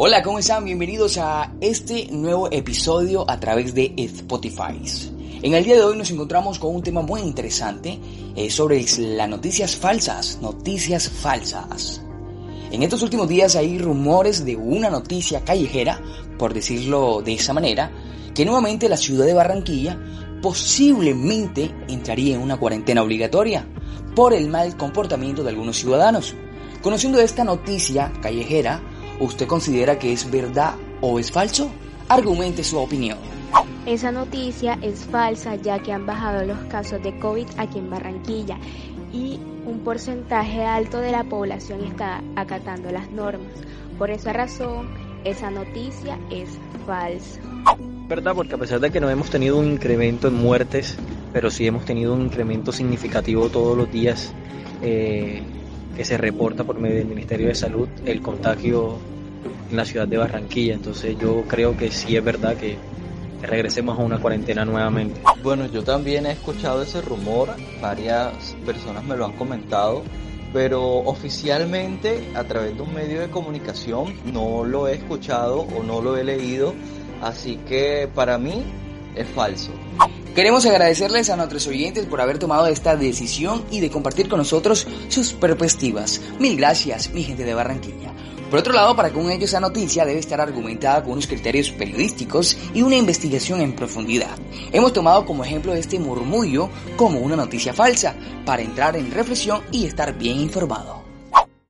Hola, ¿cómo están? Bienvenidos a este nuevo episodio a través de Spotify. En el día de hoy nos encontramos con un tema muy interesante eh, sobre las noticias falsas, noticias falsas. En estos últimos días hay rumores de una noticia callejera, por decirlo de esa manera, que nuevamente la ciudad de Barranquilla posiblemente entraría en una cuarentena obligatoria por el mal comportamiento de algunos ciudadanos. Conociendo esta noticia callejera, ¿usted considera que es verdad o es falso? Argumente su opinión. Esa noticia es falsa ya que han bajado los casos de COVID aquí en Barranquilla y un porcentaje alto de la población está acatando las normas. Por esa razón, esa noticia es falsa. Verdad, porque a pesar de que no hemos tenido un incremento en muertes, pero sí hemos tenido un incremento significativo todos los días eh, que se reporta por medio del Ministerio de Salud el contagio en la ciudad de Barranquilla. Entonces yo creo que sí es verdad que regresemos a una cuarentena nuevamente. Bueno, yo también he escuchado ese rumor, varias personas me lo han comentado, pero oficialmente a través de un medio de comunicación no lo he escuchado o no lo he leído, así que para mí es falso. Queremos agradecerles a nuestros oyentes por haber tomado esta decisión y de compartir con nosotros sus perspectivas. Mil gracias, mi gente de Barranquilla. Por otro lado, para que un hecho esa noticia debe estar argumentada con unos criterios periodísticos y una investigación en profundidad. Hemos tomado como ejemplo este murmullo como una noticia falsa, para entrar en reflexión y estar bien informado.